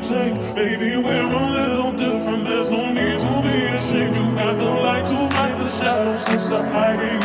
check. Baby, we're a little different. There's no need to be ashamed. You got the light to fight the shadows. It's a hiding.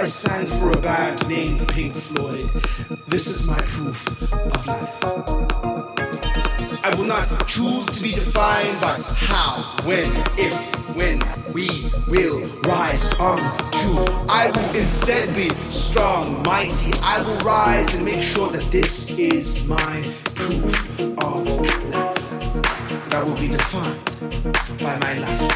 I sang for a band named Pink Floyd. This is my proof of life. I will not choose to be defined by how, when, if, when we will rise on to. I will instead be strong, mighty. I will rise and make sure that this is my proof of life. That I will be defined by my life.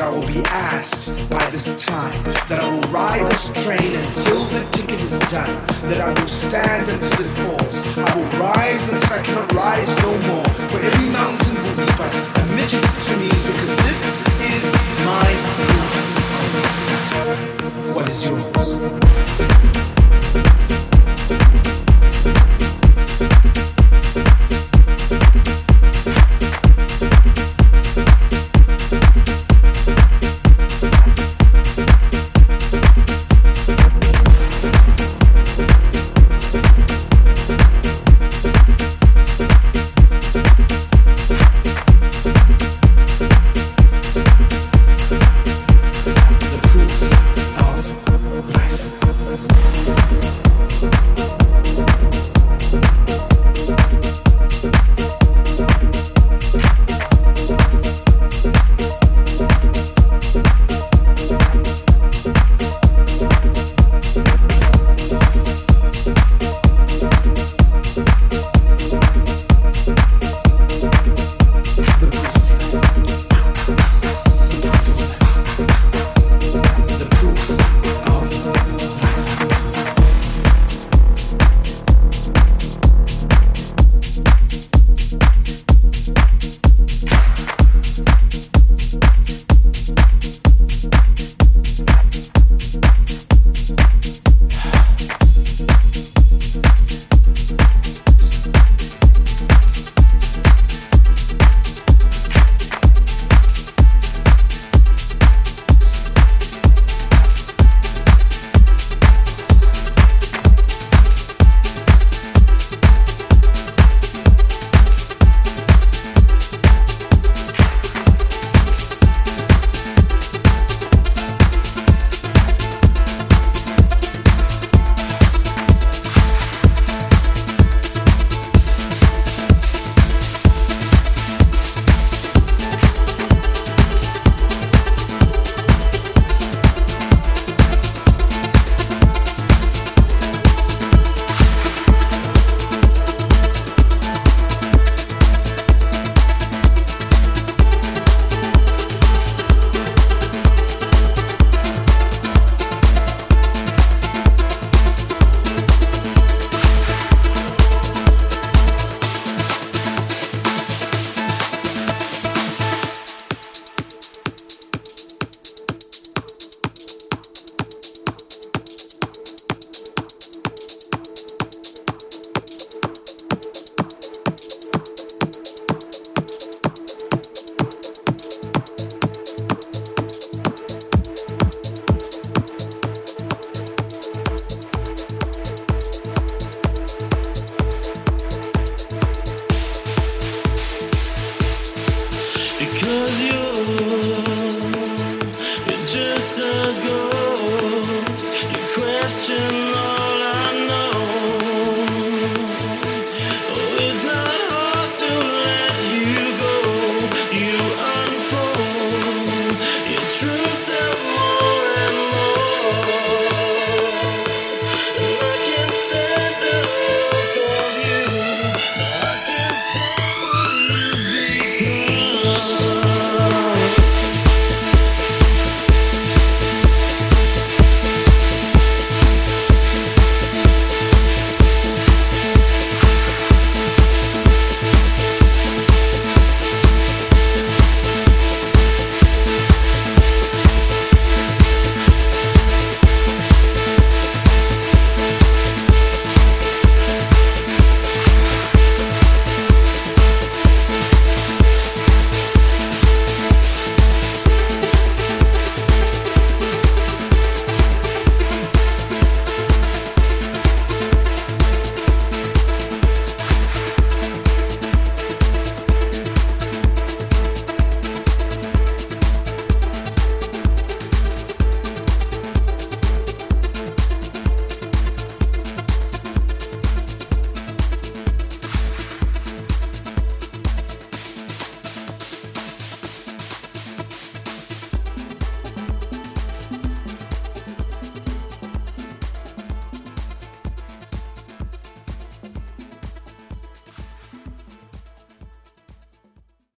That I will be asked by this time. That I will ride this train until the ticket is done. That I will stand until it falls. I will rise until I cannot rise no more. For every mountain will be but a midget to me because this is my proof. What is yours?